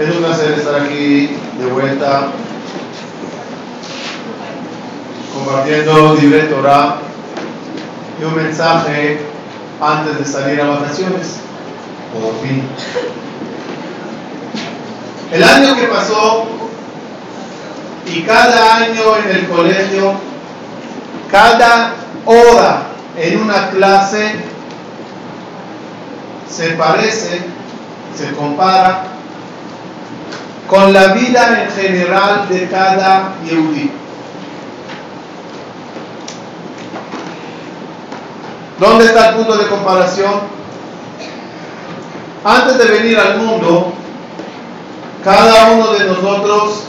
Es un placer estar aquí de vuelta compartiendo Libre Torah y un mensaje antes de salir a vacaciones. Por fin. El año que pasó y cada año en el colegio, cada hora en una clase se parece, se compara con la vida en general de cada Yehudi. ¿Dónde está el punto de comparación? Antes de venir al mundo, cada uno de nosotros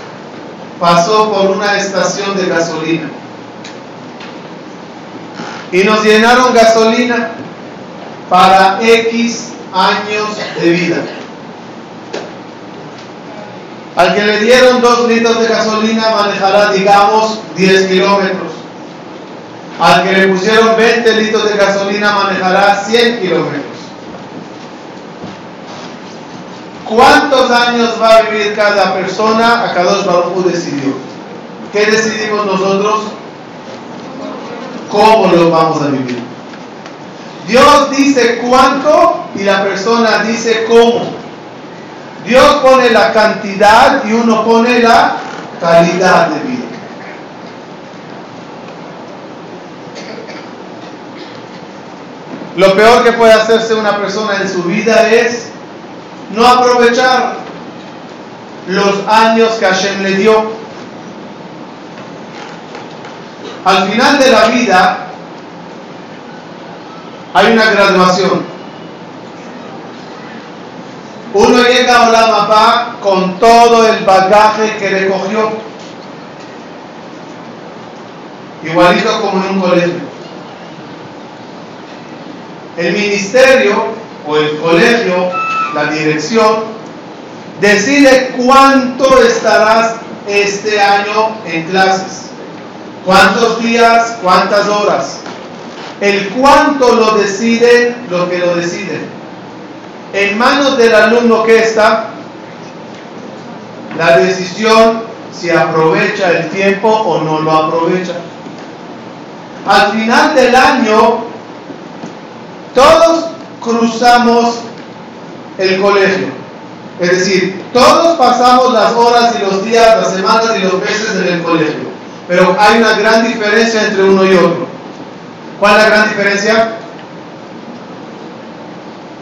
pasó por una estación de gasolina. Y nos llenaron gasolina para X años de vida. Al que le dieron dos litros de gasolina manejará, digamos, 10 kilómetros. Al que le pusieron 20 litros de gasolina manejará 100 kilómetros. ¿Cuántos años va a vivir cada persona? A cada Baruj decidió. ¿Qué decidimos nosotros? ¿Cómo lo vamos a vivir? Dios dice cuánto y la persona dice cómo. Dios pone la cantidad y uno pone la calidad de vida. Lo peor que puede hacerse una persona en su vida es no aprovechar los años que Hashem le dio. Al final de la vida hay una graduación. Uno llega a la papá con todo el bagaje que recogió, igualito como en un colegio el ministerio o el colegio, la dirección, decide cuánto estarás este año en clases. ¿Cuántos días? ¿Cuántas horas? El cuánto lo decide lo que lo decide. En manos del alumno que está la decisión si aprovecha el tiempo o no lo aprovecha. Al final del año todos cruzamos el colegio. Es decir, todos pasamos las horas y los días, las semanas y los meses en el colegio. Pero hay una gran diferencia entre uno y otro. ¿Cuál es la gran diferencia?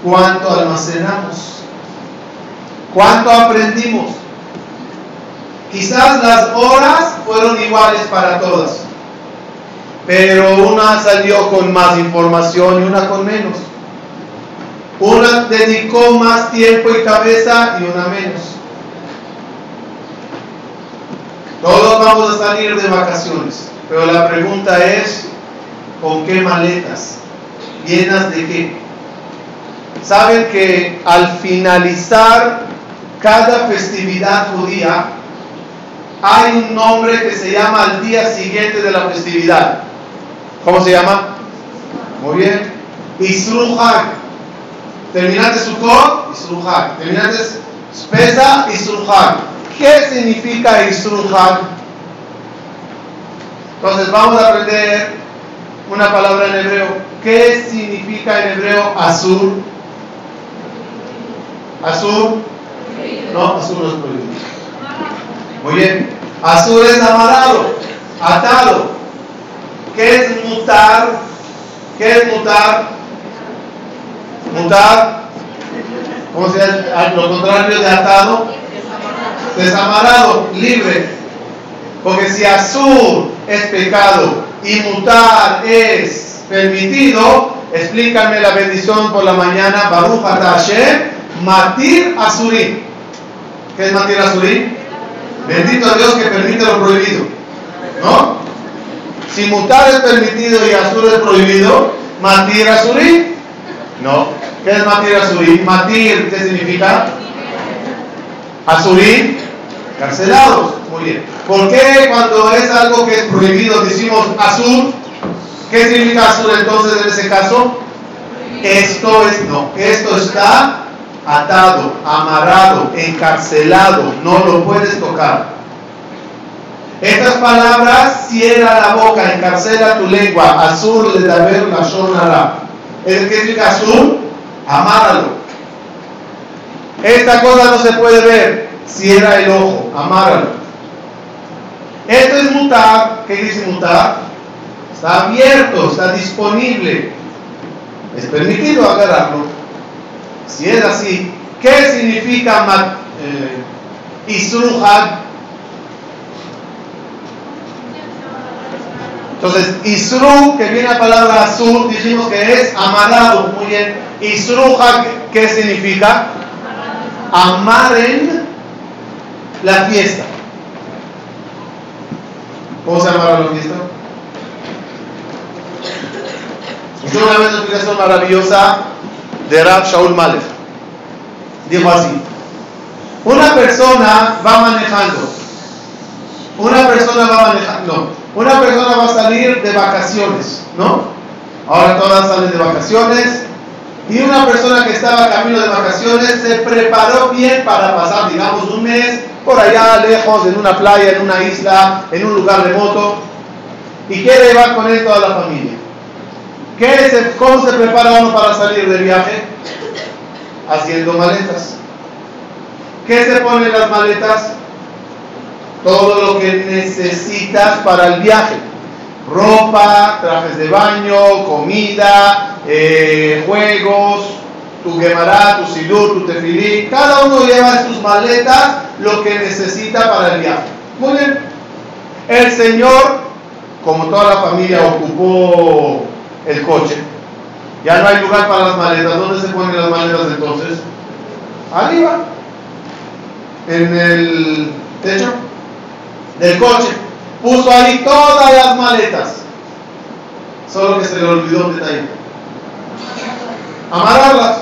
¿Cuánto almacenamos? ¿Cuánto aprendimos? Quizás las horas fueron iguales para todas pero una salió con más información y una con menos. Una dedicó más tiempo y cabeza y una menos. Todos vamos a salir de vacaciones, pero la pregunta es, ¿con qué maletas? ¿Llenas de qué? Saben que al finalizar cada festividad judía, hay un nombre que se llama al día siguiente de la festividad. ¿Cómo se llama? Muy bien. Isruhak. Terminaste Sukkot, Isruhak. Terminaste Spesa, Isruhak. ¿Qué significa Isruhak? Entonces vamos a aprender una palabra en hebreo. ¿Qué significa en hebreo azul? ¿Azul? No, azul no es prohibido. Muy bien. Azul es amarrado, atado. ¿Qué es mutar? ¿Qué es mutar? Mutar, ¿cómo se llama? Lo contrario de atado, desamarado, libre. Porque si azul es pecado y mutar es permitido, explícame la bendición por la mañana, Baruch Hashem, Matir Azurí. ¿Qué es Matir Azurí? Bendito a Dios que permite lo prohibido. ¿No? Si mutar es permitido y azul es prohibido, matir azurí. No. ¿Qué es matir azurí? Matir, ¿qué significa? Azurí, carcelados. Muy bien. ¿Por qué cuando es algo que es prohibido decimos azul? ¿Qué significa azul entonces en ese caso? Esto es, no, esto está atado, amarrado, encarcelado, no lo puedes tocar. Estas palabras, cierra la boca, encarcela tu lengua, azul le da ver la sonará. ¿Es que significa azul? Amáralo. Esta cosa no se puede ver, cierra el ojo, amáralo. Esto es mutar, ¿qué dice mutar? Está abierto, está disponible. Es permitido agarrarlo. Si es así, ¿qué significa eh, Entonces, Isru, que viene la palabra azul, dijimos que es amarrado. Muy bien. Isruja, ¿qué significa? Amaren la fiesta. ¿Cómo se amarra la fiesta? Yo una vez una explicación maravillosa de Rab Shaul Malek. Dijo así: Una persona va manejando. Una persona va manejando. Una persona va a salir de vacaciones, ¿no? Ahora todas salen de vacaciones. Y una persona que estaba camino de vacaciones se preparó bien para pasar, digamos, un mes por allá lejos, en una playa, en una isla, en un lugar remoto. Y quiere llevar con él toda la familia. ¿Qué ¿Cómo se prepara uno para salir de viaje? Haciendo maletas. ¿Qué se pone en las maletas? todo lo que necesitas para el viaje. Ropa, trajes de baño, comida, eh, juegos, tu gemará, tu sidur, tu tefilí. Cada uno lleva en sus maletas lo que necesita para el viaje. Muy bien. El Señor, como toda la familia, ocupó el coche. Ya no hay lugar para las maletas. ¿Dónde se ponen las maletas entonces? Arriba. En el techo del coche. Puso ahí todas las maletas. Solo que se le olvidó un detalle. Amarrarlas.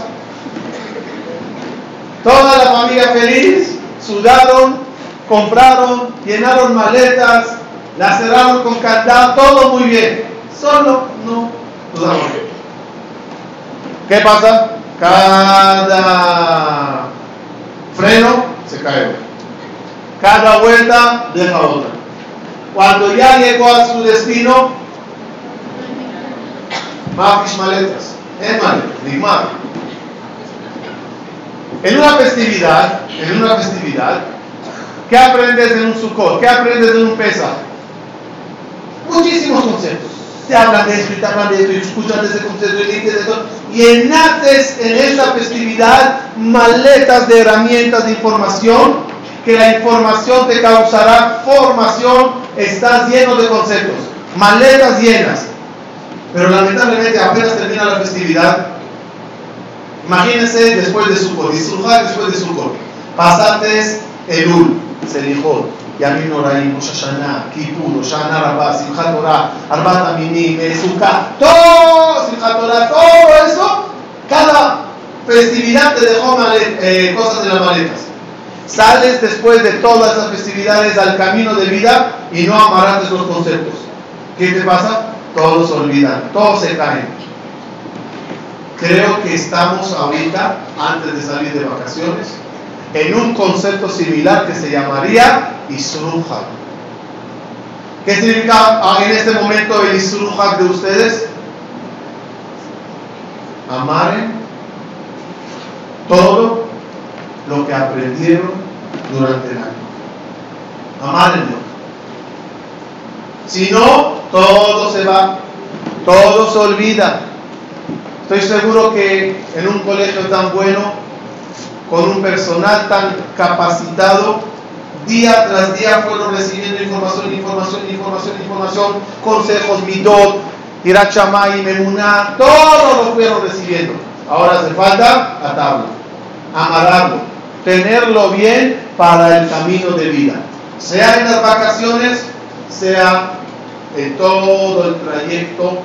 Toda la familia feliz, sudaron, compraron, llenaron maletas, las cerraron con candado, todo muy bien. Solo no ¿Qué pasa? Cada freno se cae. Cada vuelta deja otra. Cuando ya llegó a su destino, más maletas. En maletas, En una festividad, en una festividad, ¿qué aprendes en un Sukkot? ¿Qué aprendes en un Pesach? Muchísimos conceptos. Te hablan de esto y te hablan de esto y escuchan ese concepto y de esto. Y en esa festividad maletas de herramientas de información que la información te causará formación, estás lleno de conceptos, maletas llenas. Pero lamentablemente apenas termina la festividad, imagínense después de Sukkot, disfrutar después de Sukkot, pasantes Elul, Selijot, Yamin Noraim, Rosh Hashanah, Kippur, Shana Rabbah, Simchat Torah, Arbat Aminim, Sukkah, todo, Simchat Torah, todo eso, cada festividad te dejó eh, cosas de las maletas. Sales después de todas esas festividades al camino de vida y no amarás los conceptos. ¿Qué te pasa? Todos se olvidan, todos se caen. Creo que estamos ahorita, antes de salir de vacaciones, en un concepto similar que se llamaría Isruja. ¿Qué significa en este momento el Isruja de ustedes? Amaren todo lo que aprendieron durante el año. Amárenlo. Si no, todo se va, todo se olvida. Estoy seguro que en un colegio tan bueno, con un personal tan capacitado, día tras día fueron recibiendo información, información, información, información, consejos, midot, irachamay, memuná, todo lo fueron recibiendo. Ahora hace falta atarlo, amarrarlo tenerlo bien para el camino de vida, sea en las vacaciones, sea en todo el trayecto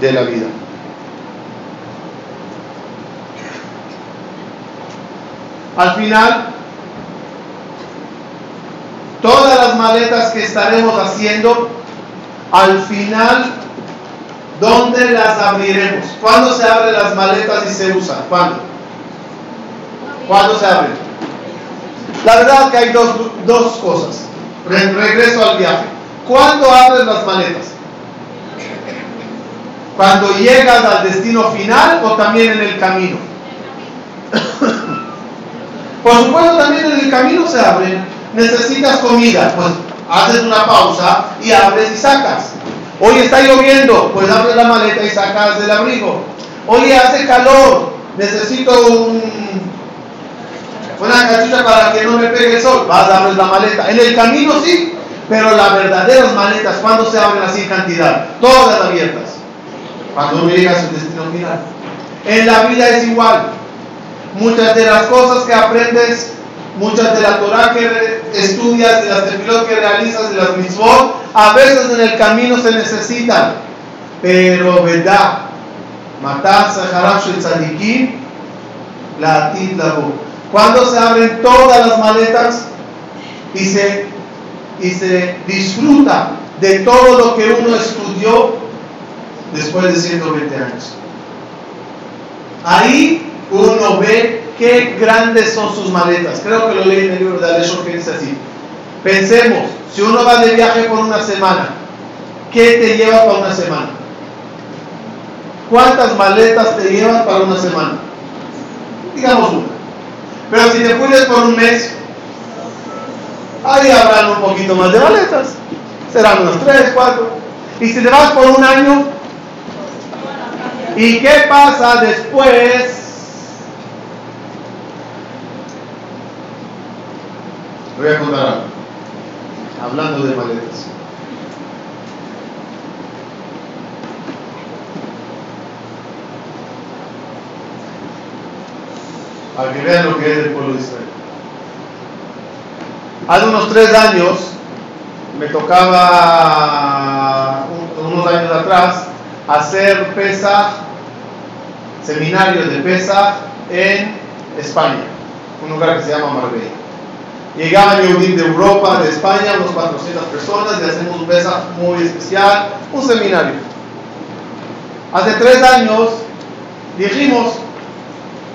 de la vida. Al final, todas las maletas que estaremos haciendo, al final ¿Dónde las abriremos? ¿Cuándo se abren las maletas y se usan? ¿Cuándo? ¿Cuándo se abren? La verdad que hay dos, dos cosas. regreso al viaje. ¿Cuándo abres las maletas? ¿Cuando llegas al destino final o también en el camino? Por supuesto, también en el camino se abren. Necesitas comida, pues haces una pausa y abres y sacas. Hoy está lloviendo, pues abres la maleta y sacas del abrigo. Hoy hace calor, necesito un, una cachita para que no me pegue el sol. Vas, abres la maleta. En el camino sí, pero las verdaderas maletas, ¿cuándo se abren así en cantidad? Todas abiertas. Cuando uno llega a su destino final. En la vida es igual. Muchas de las cosas que aprendes, muchas de la Torah que estudias, de las tefilot que realizas, de las mitzvot, a veces en el camino se necesitan. Pero verdad, matar Saharab el Tzadikim, la atit la Cuando se abren todas las maletas y se, y se disfruta de todo lo que uno estudió después de 120 años. Ahí uno ve qué grandes son sus maletas. Creo que lo leí en el libro de Aleshon que dice así. Pensemos, si uno va de viaje por una semana, ¿qué te lleva para una semana? ¿Cuántas maletas te llevas para una semana? Digamos una. Pero si te fuiste por un mes, ahí habrán un poquito más de maletas. Serán unos tres, cuatro. Y si te vas por un año, ¿y qué pasa después voy a contar algo. Hablando de maletas. Para que vean lo que es el pueblo de Israel. Hace unos tres años me tocaba, unos años atrás, hacer pesa, seminario de pesa en España, un lugar que se llama Marbella. Llegaban Yehudim de Europa, de España, unos 400 personas y hacemos un pesa muy especial, un seminario. Hace tres años dijimos,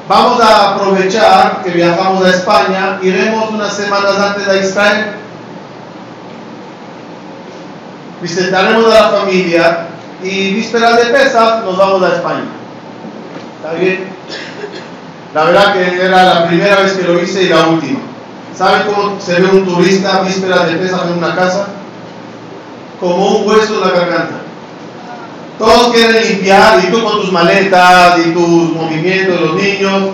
vamos a aprovechar que viajamos a España, iremos unas semanas antes a Israel, visitaremos a la familia y vísperas de Pesach nos vamos a España. ¿Está bien? La verdad que era la primera vez que lo hice y la última. ¿Saben cómo se ve un turista a vísperas de Pesach en una casa? Como un hueso en la garganta. Todos quieren limpiar y tú con tus maletas y tus movimientos, los niños.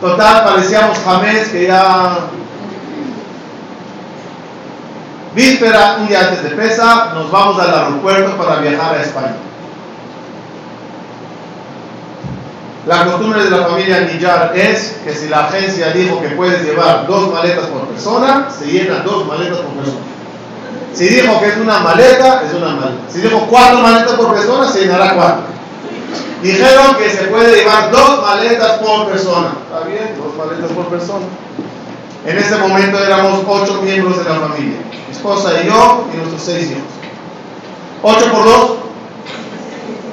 Total, parecíamos jamés que ya Víspera, un día antes de Pesa, nos vamos al aeropuerto para viajar a España. La costumbre de la familia Nillar es que si la agencia dijo que puedes llevar dos maletas por persona, se llenan dos maletas por persona. Si dijo que es una maleta, es una maleta. Si dijo cuatro maletas por persona, se llenará cuatro. Dijeron que se puede llevar dos maletas por persona. ¿Está bien? Dos maletas por persona. En ese momento éramos ocho miembros de la familia. Mi esposa y yo y nuestros seis hijos. ¿Ocho por dos?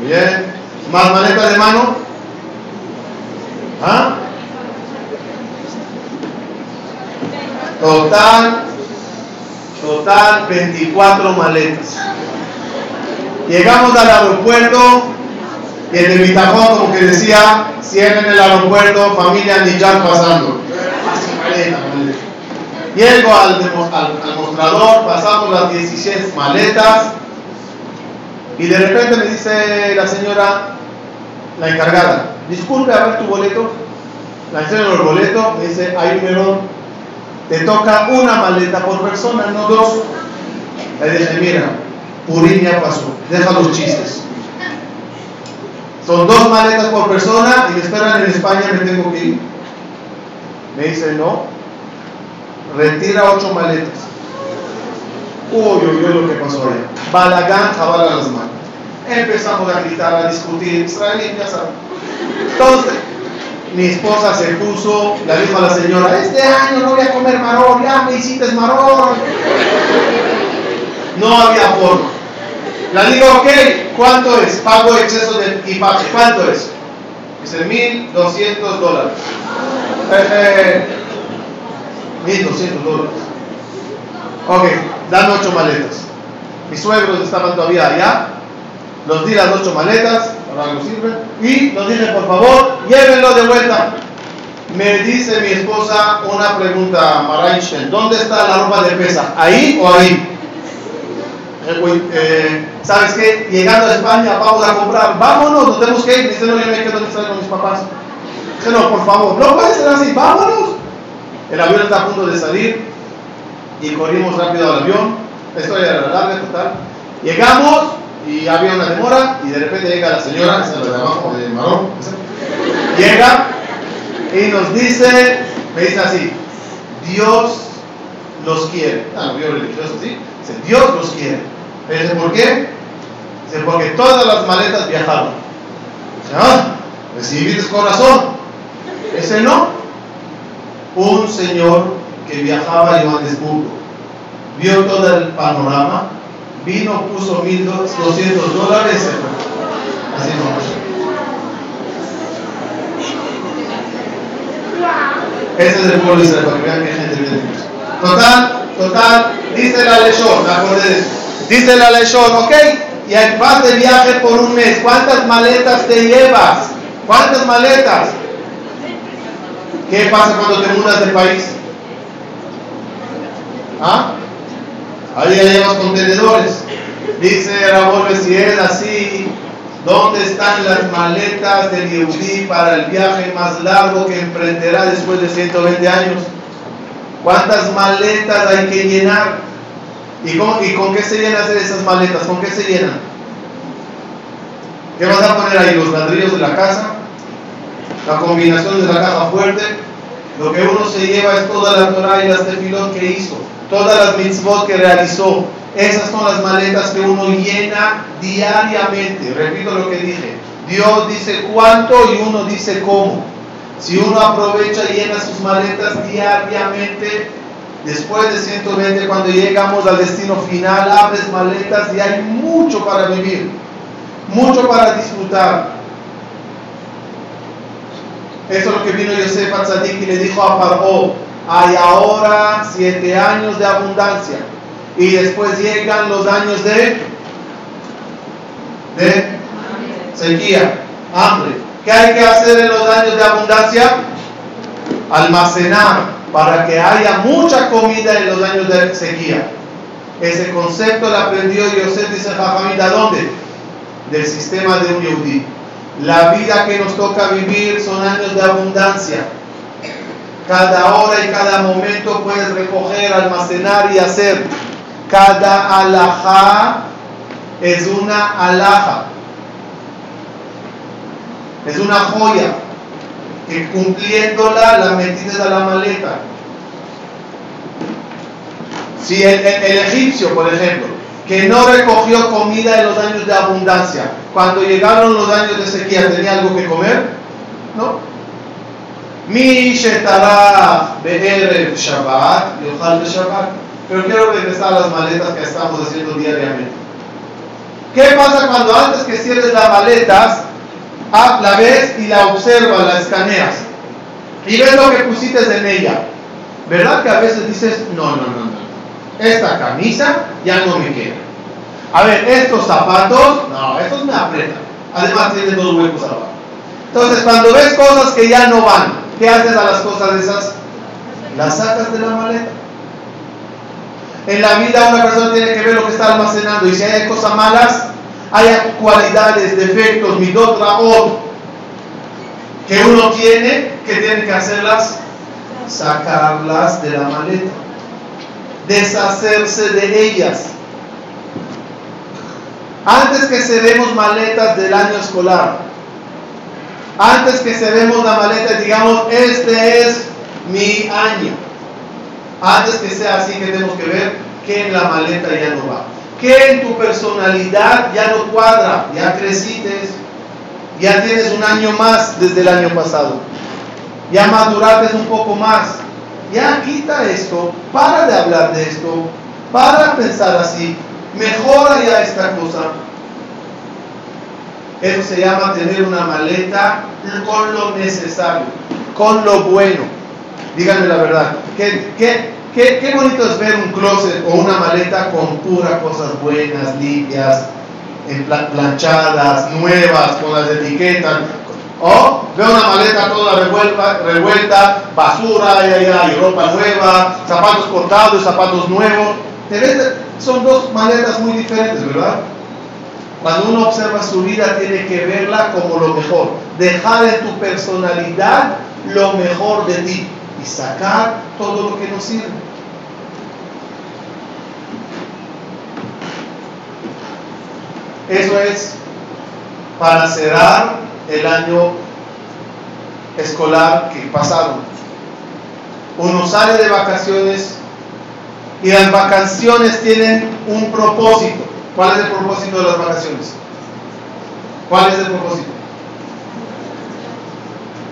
Bien. ¿Más maleta de mano? ¿Ah? Total, total 24 maletas. Llegamos al aeropuerto y el de como que decía, cierren el aeropuerto, familia Niyar pasando. Llego al, al, mostrador, pasamos las 16 maletas y de repente me dice la señora, la encargada, disculpe a ver tu boleto. La enseño el boleto, me dice, hay un error. Te toca una maleta por persona, no dos. Le dije, mira, Purín ya pasó, deja los chistes. Son dos maletas por persona y me esperan en España, me tengo que ir. Me dice, no, retira ocho maletas. Uy, uy, uy, lo que pasó ahí. Balagán, jabala las manos. Empezamos a gritar, a discutir. Israelí, ya saben. Entonces, mi esposa se puso, le dijo a la señora, este año no voy a comer marón, ya me hiciste marón. No había forma. Le digo, ok, ¿cuánto es? Pago exceso de equipaje. ¿Cuánto es? Dice 1200 dólares. Eh, 1200 dólares. Ok, dan ocho maletas. Mis suegros estaban todavía allá. Los di las ocho maletas, para algo sirve. Y nos dije, por favor, llévenlo de vuelta. Me dice mi esposa una pregunta, Marainchen, ¿dónde está la ropa de pesa? ¿Ahí o ahí? Eh, eh, ¿Sabes qué? Llegando a España vamos a comprar, vámonos, nos tenemos que ir. Dice, no, yo me quedo estar con mis papás. Dice, no, por favor, no puede ser así, vámonos. El avión está a punto de salir y corrimos rápido al avión. Esto era larga, total. Llegamos y había una demora y de repente llega la señora, esa de abajo de marrón, llega y nos dice, me dice así, Dios los quiere. Ah, no, yo religioso, ¿sí? Dice, Dios los quiere. Me dice, ¿por qué? Dice, porque todas las maletas viajaron. Dice, ah, recibiste corazón. Ese no. Un señor que viajaba a Johannesburgo vio todo el panorama, vino, puso 1.200 dólares. Así no. Ese es el pueblo de para que vean que gente viene Total, total, dice la leyón, me acordé de. Dice la leyón, ok, y vas de viaje por un mes, ¿cuántas maletas te llevas? ¿Cuántas maletas? ¿Qué pasa cuando te mudas de país? ¿Ah? Ahí hay los contenedores. Dice si es así, ¿dónde están las maletas del Yehudi para el viaje más largo que emprenderá después de 120 años? ¿Cuántas maletas hay que llenar? ¿Y con, ¿Y con qué se llenan esas maletas? ¿Con qué se llenan? ¿Qué vas a poner ahí? ¿Los ladrillos de la casa? ¿La combinación de la caja fuerte? Lo que uno se lleva es toda la Torah y las tefilot que hizo, todas las mitzvot que realizó. Esas son las maletas que uno llena diariamente. Repito lo que dije. Dios dice cuánto y uno dice cómo. Si uno aprovecha y llena sus maletas diariamente, después de 120, cuando llegamos al destino final, abres maletas y hay mucho para vivir, mucho para disfrutar. Eso es lo que vino Yosef Atzadik y le dijo a Paró, hay ahora siete años de abundancia y después llegan los años de, de sequía, hambre. ¿Qué hay que hacer en los años de abundancia? Almacenar para que haya mucha comida en los años de sequía. Ese concepto lo aprendió Yosef, dice ¿a dónde? Del sistema de un Yehudi. La vida que nos toca vivir son años de abundancia. Cada hora y cada momento puedes recoger, almacenar y hacer. Cada alajá es una alhaja. Es una joya que cumpliéndola la metes a la maleta. Si el, el egipcio, por ejemplo, que no recogió comida en los años de abundancia, cuando llegaron los años de sequía, ¿tenía algo que comer? No. Mi shetará be'erev Shabbat, yochal de Shabbat. Pero quiero regresar a las maletas que estamos haciendo diariamente. ¿Qué pasa cuando antes que cierres las maletas, la ves y la observas, la escaneas? Y ves lo que pusiste en ella. ¿Verdad que a veces dices, no, no, no, no esta camisa ya no me queda. A ver, estos zapatos, no, estos me aprietan. Además tienen dos huecos abajo. Entonces, cuando ves cosas que ya no van, ¿qué haces a las cosas esas? Las sacas de la maleta. En la vida una persona tiene que ver lo que está almacenando y si hay cosas malas, hay cualidades, defectos, midot, raot, que uno tiene, que tiene que hacerlas, sacarlas de la maleta deshacerse de ellas. Antes que se vemos maletas del año escolar, antes que se vemos la maleta, digamos, este es mi año. Antes que sea así, tenemos que ver que en la maleta ya no va. Que en tu personalidad ya no cuadra, ya creciste, ya tienes un año más desde el año pasado. Ya maduraste un poco más ya quita esto, para de hablar de esto, para pensar así, mejora ya esta cosa, Eso se llama tener una maleta con lo necesario, con lo bueno. Díganme la verdad. ¿Qué, qué, qué, qué bonito es ver un closet o una maleta con puras cosas buenas, limpias, planchadas, nuevas, con las etiquetas. O veo una maleta toda revuelta, basura, ay, ay, ay, ropa nueva, zapatos cortados, zapatos nuevos. Son dos maletas muy diferentes, ¿verdad? Cuando uno observa su vida tiene que verla como lo mejor. Dejar en tu personalidad lo mejor de ti y sacar todo lo que nos sirve. Eso es para cerrar el año escolar que pasaron. Uno sale de vacaciones y las vacaciones tienen un propósito. ¿Cuál es el propósito de las vacaciones? ¿Cuál es el propósito?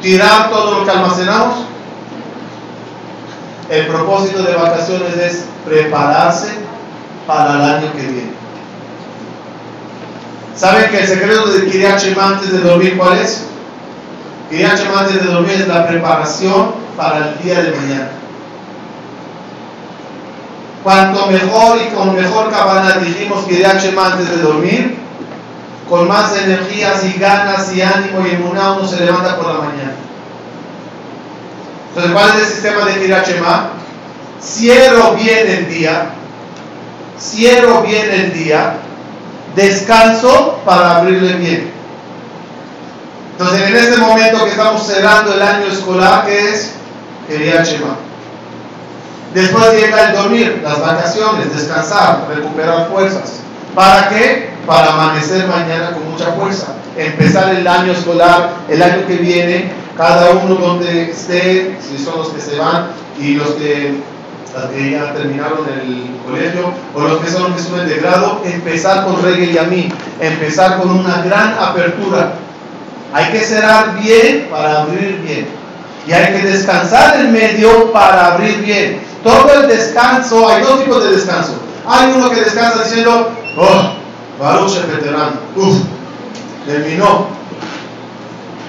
¿Tirar todo lo que almacenamos? El propósito de vacaciones es prepararse para el año que viene. ¿Saben que el secreto de Kiriachim antes de dormir cuál es? Kiriachim antes de dormir es la preparación para el día de mañana. Cuanto mejor y con mejor cabana dijimos que antes de dormir, con más energías y ganas y ánimo y emuná uno se levanta por la mañana. Entonces, ¿cuál es el sistema de Kirachema? Cierro bien el día, cierro bien el día, descanso para abrirle bien. Entonces, en este momento que estamos cerrando el año escolar, ¿qué es? Kirachema. Después llega el dormir, las vacaciones, descansar, recuperar fuerzas. ¿Para qué? Para amanecer mañana con mucha fuerza. Empezar el año escolar, el año que viene, cada uno donde esté, si son los que se van y los que, ya terminaron el colegio o los que son los que suben de grado, empezar con reggae y a mí, empezar con una gran apertura. Hay que cerrar bien para abrir bien. Y hay que descansar en medio para abrir bien. Todo el descanso, hay dos tipos de descanso. Hay uno que descansa diciendo, oh, Baruch veterano, uff, terminó.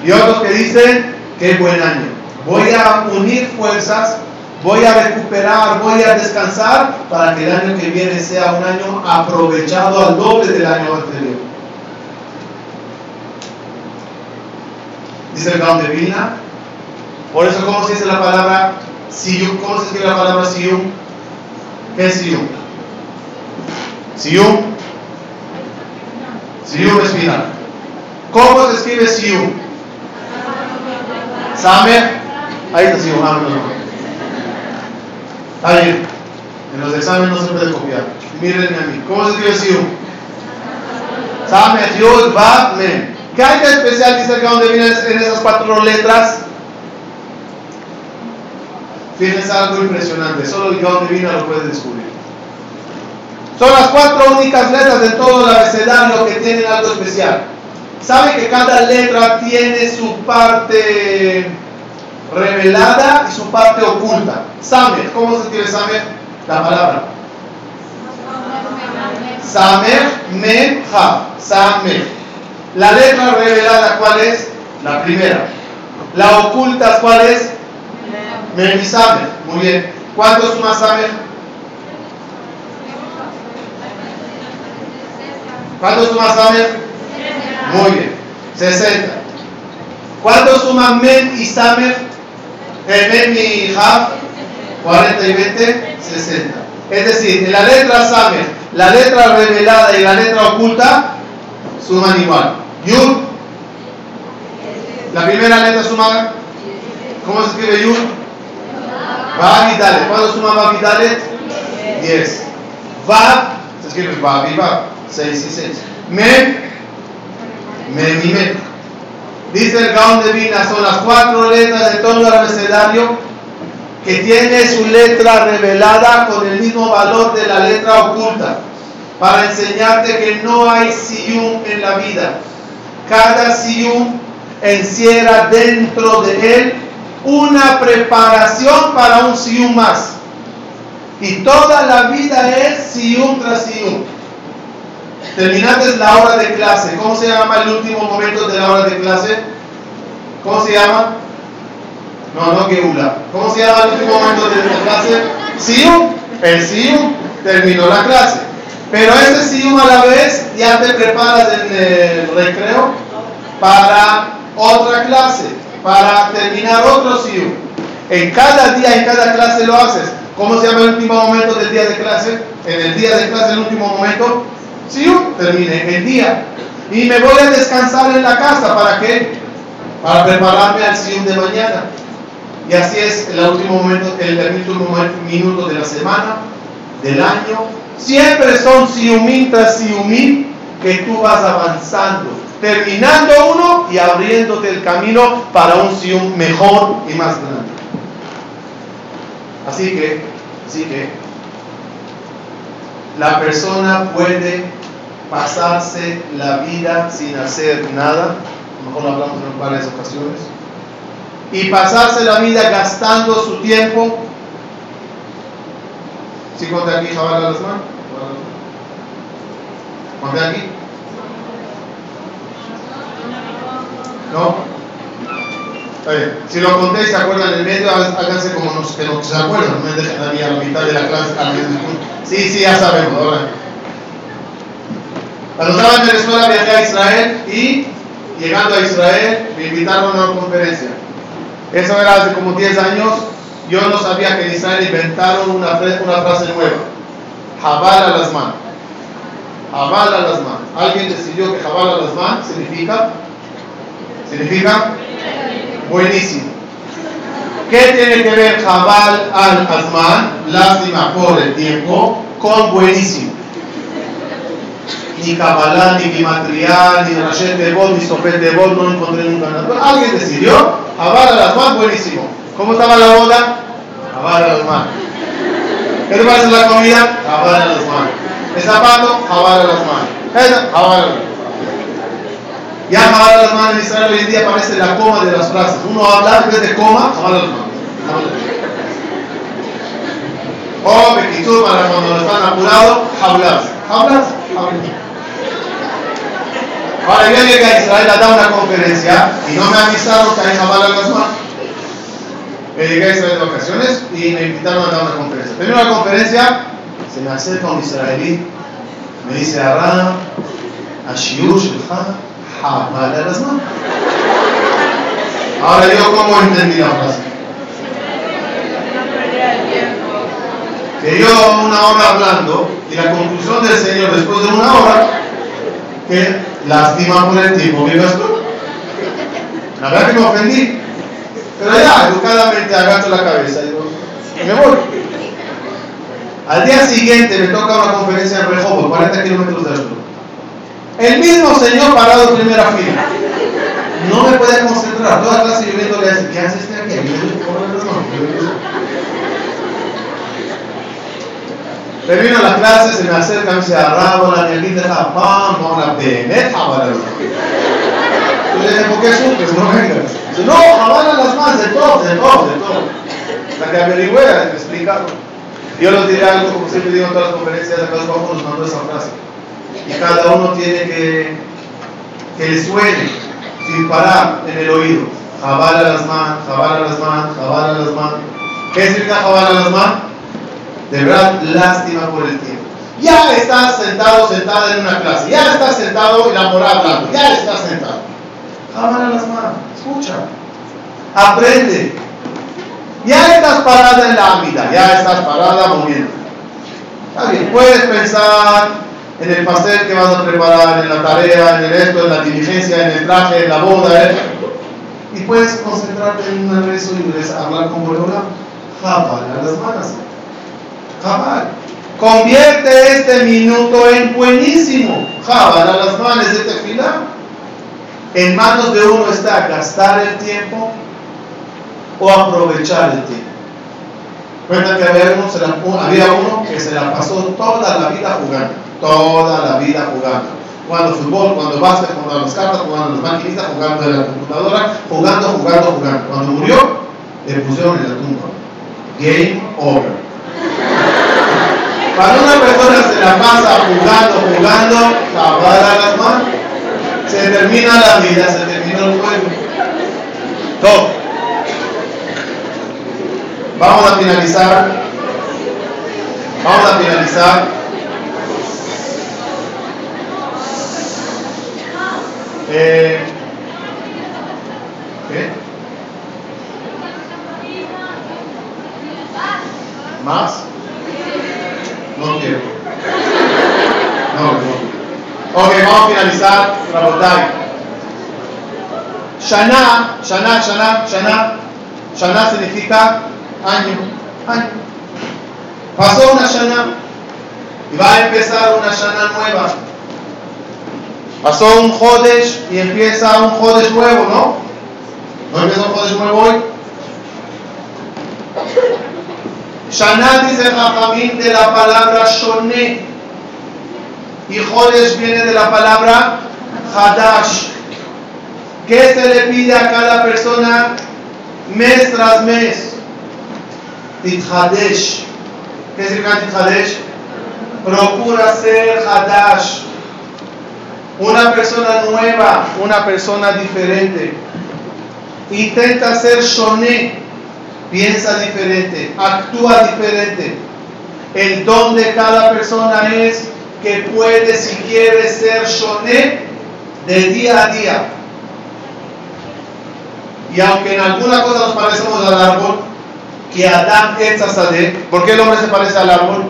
Y otros que dicen, qué buen año. Voy a unir fuerzas, voy a recuperar, voy a descansar para que el año que viene sea un año aprovechado al doble del año anterior. Dice el Gaon de Vilna. Por eso, ¿cómo se dice la palabra Siyum, ¿cómo se escribe la palabra Siyum? ¿Qué es Siyum? Siyum. Siyum es final. ¿Cómo se escribe Siyum? Samer. Ahí está Siyum. Ah, no, no. Ahí. En los exámenes no se puede copiar. Mírenme a mí. ¿Cómo se escribe Siyum? Samer, Bab, Men. ¿Qué hay de especial, dice acá donde vienen en esas cuatro letras? Fíjense algo impresionante, solo el Gaon Divina lo puede descubrir. Son las cuatro únicas letras de todo el abecedario que tienen algo especial. ¿Sabe que cada letra tiene su parte revelada y su parte oculta? Samer, ¿cómo se escribe Samer? La palabra. Samer, Mem, Ha. Samer. La letra revelada, ¿cuál es? La primera. La oculta, ¿cuál es? Memisamer. Muy bien. ¿Cuánto suma Samer? ¿Cuánto suma Samer? Muy bien. 60. ¿Cuánto suma Men y Samer? El Men y Haf. 40 y 20, 60. Es decir, en la letra Samer, la letra revelada y la letra oculta suman igual. Yud. La primera letra suma. ¿Cómo se escribe Yud? Vav y Dalet. ¿Cuándo suma Vav y Dalet? 10. Vav, se escribe Vav y Vav. 6 y 6. Mem, Mem y Mem. Dice el Gaon de Vina, son las cuatro letras de todo el abecedario que tiene su letra revelada con el mismo valor de la letra oculta, para enseñarte que no hay siyum en la vida. Cada siyum encierra dentro de él una preparación para un sium más. Y toda la vida es sium tras sium. terminaste la hora de clase. ¿Cómo se llama el último momento de la hora de clase? ¿Cómo se llama? No, no Geula. ¿Cómo se llama el último momento de la clase? Siu. El Siu terminó la clase. Pero ese Siu a la vez ya te preparas en el recreo para otra clase, para terminar otro Siu. En cada día, en cada clase lo haces. ¿Cómo se llama el último momento del día de clase? En el día de clase, el último momento, Siu, termine el día. Y me voy a descansar en la casa. ¿Para qué? Para prepararme al Siu de mañana. Y así es el último momento, el, último minuto de la semana, del año. Siempre son siumim tras siumim que tú vas avanzando, terminando uno y abriéndote el camino para un sium mejor y más grande. Así que, así que, la persona puede pasarse la vida sin hacer nada, a lo mejor lo hablamos en varias ocasiones, y pasarse la vida gastando su tiempo. ¿Sí conté aquí Jabal manos? ¿Conté aquí? ¿No? Si lo conté y se acuerdan en el medio, háganse como los que no se acuerdan, no me dejen a mí a la mitad de la clase. sí, sí, ya sabemos. Ahora. Cuando estaba en Venezuela viajé a Israel y llegando a Israel me invitaron a una conferencia. Eso era hace como 10 años. Yo no sabía que en Israel inventaron una, una frase nueva. Jabal a las manos. Jabal a las manos. Alguien decidió que Jabal a las manos significa. Significa buenísimo. ¿Qué tiene que ver Jabal al Azman, lástima por el tiempo, con buenísimo? Ni Kabbalah, ni Gimatrial, ni Rashet de Bol, ni Sofet de Bol, no encontré nunca nada. Alguien decidió, Jabal al Azman, buenísimo. ¿Cómo estaba la boda? Jabal al Azman. ¿Qué te parece la comida? Jabal al Azman. ¿El zapato? Jabal al Azman. Jabal al Azman. Ya jalar las manos en Israel hoy en día parece la coma de las frases. Uno habla, en vez de coma, jalar las manos. O Bequitur para cuando están apurados, hablas. Hablas, Ahora yo llegué a Israel a dar una conferencia y no me avisaron que hay jalar las manos. Me llegué a Israel de ocasiones y me invitaron a dar una conferencia. Primero la conferencia, se me acerca un israelí, me dice, Aram, Ashiur Shulchan, Jabal las manos. Ahora yo cómo entendí la frase. Que yo una hora hablando y la conclusión del Señor después de una hora, que lástima por el tiempo que tú. La verdad que me ofendí. Pero ya, educadamente agacho la cabeza y me voy. Al día siguiente me toca una conferencia en Rehoboth, 40 kilómetros de altura. El mismo señor parado en primera fila. No me podía concentrar. Toda clase yo le ¿qué hace este aquí? Termino la clase, se me acerca, me dice, la ni aquí de pam, la benet, jabala. Yo le dije, ¿por qué supes? No vengas. Dice, no, jabala las más, de todo, de todo, de todo. La que averigüé, me explicaron. Yo les diré algo, como siempre digo en todas las conferencias, acá abajo nos mandó esa frase y cada uno tiene que que le suene sin parar en el oído. Jabala las manos, jabala las manos, jabala las manos. ¿Qué significa jabala las manos? De verdad, lástima por el tiempo. Ya estás sentado, sentada en una clase. Ya estás sentado en la moral hablando. Ya estás sentado. Jabala las manos. Escucha. Aprende. Ya estás parada en la vida. Ya estás parada moviendo. Está bien. Puedes pensar en el pastel que vas a preparar, en la tarea, en el esto, en la diligencia, en el traje, en la boda, ¿eh? y puedes concentrarte en un rezo y hablar con Boreola. Jabal a las manos. Jabal. Convierte este minuto en buenísimo. Jabal a las manos de tefila. En manos de uno está gastar el tiempo o aprovechar el tiempo. Cuenta que había uno que se la pasó toda la vida jugando toda la vida jugando. Jugando fútbol, jugando básquet, jugando a las cartas, jugando a las maquinitas, jugando en la computadora, jugando, jugando, jugando. Cuando murió, le pusieron en la tumba. Game over. Cuando una persona se la pasa jugando, jugando, va a dar las manos. Se termina la vida, se termina el juego. Todo. Vamos a finalizar. Vamos a finalizar. Eh, ¿Qué? ¿Más? No quiero. No, no. Ok, vamos a finalizar. Rabotai. Shana, Shana, Shana, Shana. Shana significa año, año. Pasó una Shana y va a empezar una Shana nueva. Pasó un Jodesh y empieza un Jodesh nuevo, ¿no? ¿No empieza un Jodesh nuevo hoy? Shana dice Jajamín de la palabra Shoné. Y Jodesh viene de la palabra Hadash. ¿Qué se le pide a cada persona mes tras mes? Tithadesh. ¿Qué significa Tithadesh? Procura ser Hadash. Una persona nueva, una persona diferente. Intenta ser Shoné piensa diferente, actúa diferente. El don de cada persona es que puede, si quiere, ser shoné de día a día. Y aunque en alguna cosa nos parecemos al árbol, que Adán es ¿por qué el hombre se parece al árbol?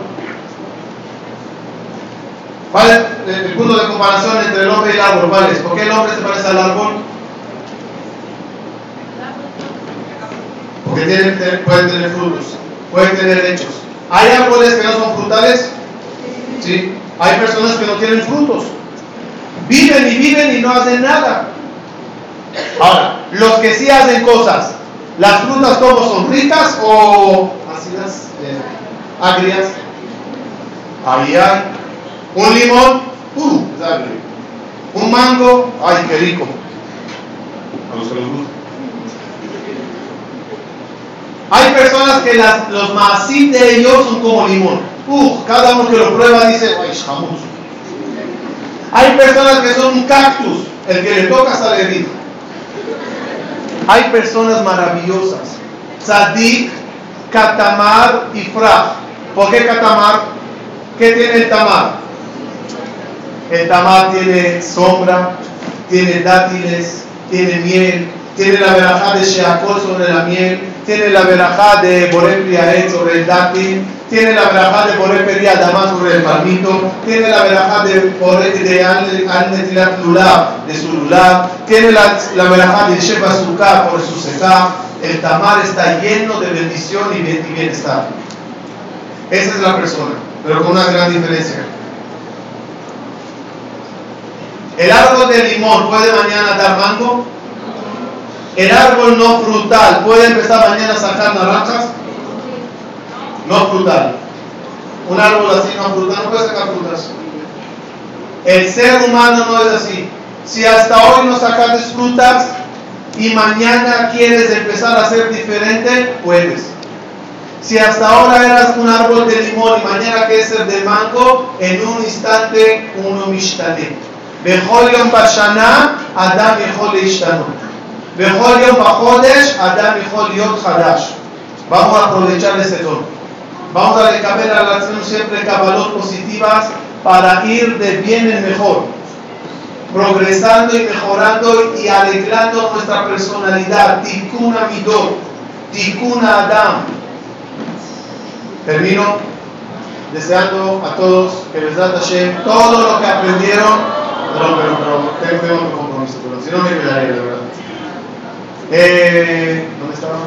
¿Cuál es el punto de comparación entre el hombre y el árbol? ¿Cuál? ¿Por qué el hombre se parece al árbol? Porque tienen, pueden tener frutos, pueden tener hechos. ¿Hay árboles que no son frutales? Sí. Hay personas que no tienen frutos. Viven y viven y no hacen nada. Ahora, los que sí hacen cosas, ¿las frutas como son ricas o ácidas, eh, agrias? Hay. Un limón, uh, agrio. Un mango, ay, qué rico. A los que les gusta. Hay personas que los masim de ellos son como limón. Uf, cada uno que lo prueba dice, ay, jamón. Hay personas que son un cactus, el que le toca sale herido. Hay personas maravillosas. Sadik, Katamar y Fraj. ¿Por qué Katamar? ¿Qué tiene el tamar? El tamar tiene sombra, tiene dátiles, tiene miel, tiene la verajá de Sheakol sobre la miel, tiene la verajá de Priaet sobre el dátil, tiene la verajá de Boré Periadama sobre el palmito, tiene la verajá de Boré de de su tiene la, la de Sheba Sukkah por su Seká. El tamar está lleno de bendición y bienestar. Esa es la persona, pero con una gran diferencia. El árbol de limón puede mañana dar mango. El árbol no frutal puede empezar mañana a sacar naranjas. No frutal. Un árbol así no frutal no puede sacar frutas. El ser humano no es así. Si hasta hoy no sacas frutas y mañana quieres empezar a ser diferente, puedes. Si hasta ahora eras un árbol de limón y mañana quieres ser de mango, en un instante uno mishtane. Bechol yom bashana, adam yechol Mejor Yom Bajodesh, Adam Mejor Yom Hadash. Vamos a aprovechar ese don. Vamos a recabar a la siempre cabalot positivas para ir de bien en mejor, progresando y mejorando y alegrando nuestra personalidad. Tikuna Midot, Tikuna Adam. Termino deseando a todos que les da Hashem todo lo que aprendieron. No, pero, pero tengo, un compromiso, pero si no me quedaría, de verdad. Eh, ¿Dónde estaba?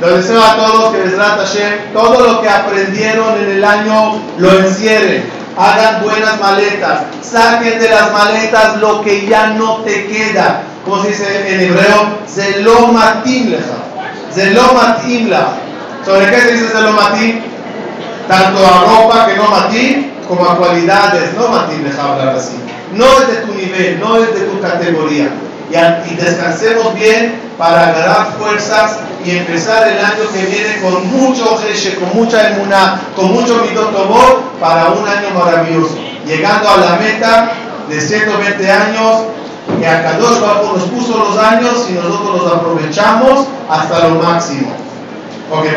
Lo deseo a todos que les Hashem, todo lo que aprendieron en el año lo encierren. Hagan buenas maletas. Saquen de las maletas lo que ya no te queda. Como se dice en hebreo, zelomatim leja. Zelomatim ¿Sobre qué se dice zelomatim? Tanto a ropa que no matim, como a cualidades. No matim leja hablar así no es de tu nivel, no es de tu categoría. Y, y descansemos bien para agarrar fuerzas y empezar el año que viene con mucho jeche, con mucha emuná, con mucho mitotomor para un año maravilloso. Llegando a la meta de 120 años, que a Kadosh Bajo nos puso los años y nosotros los aprovechamos hasta lo máximo. Okay,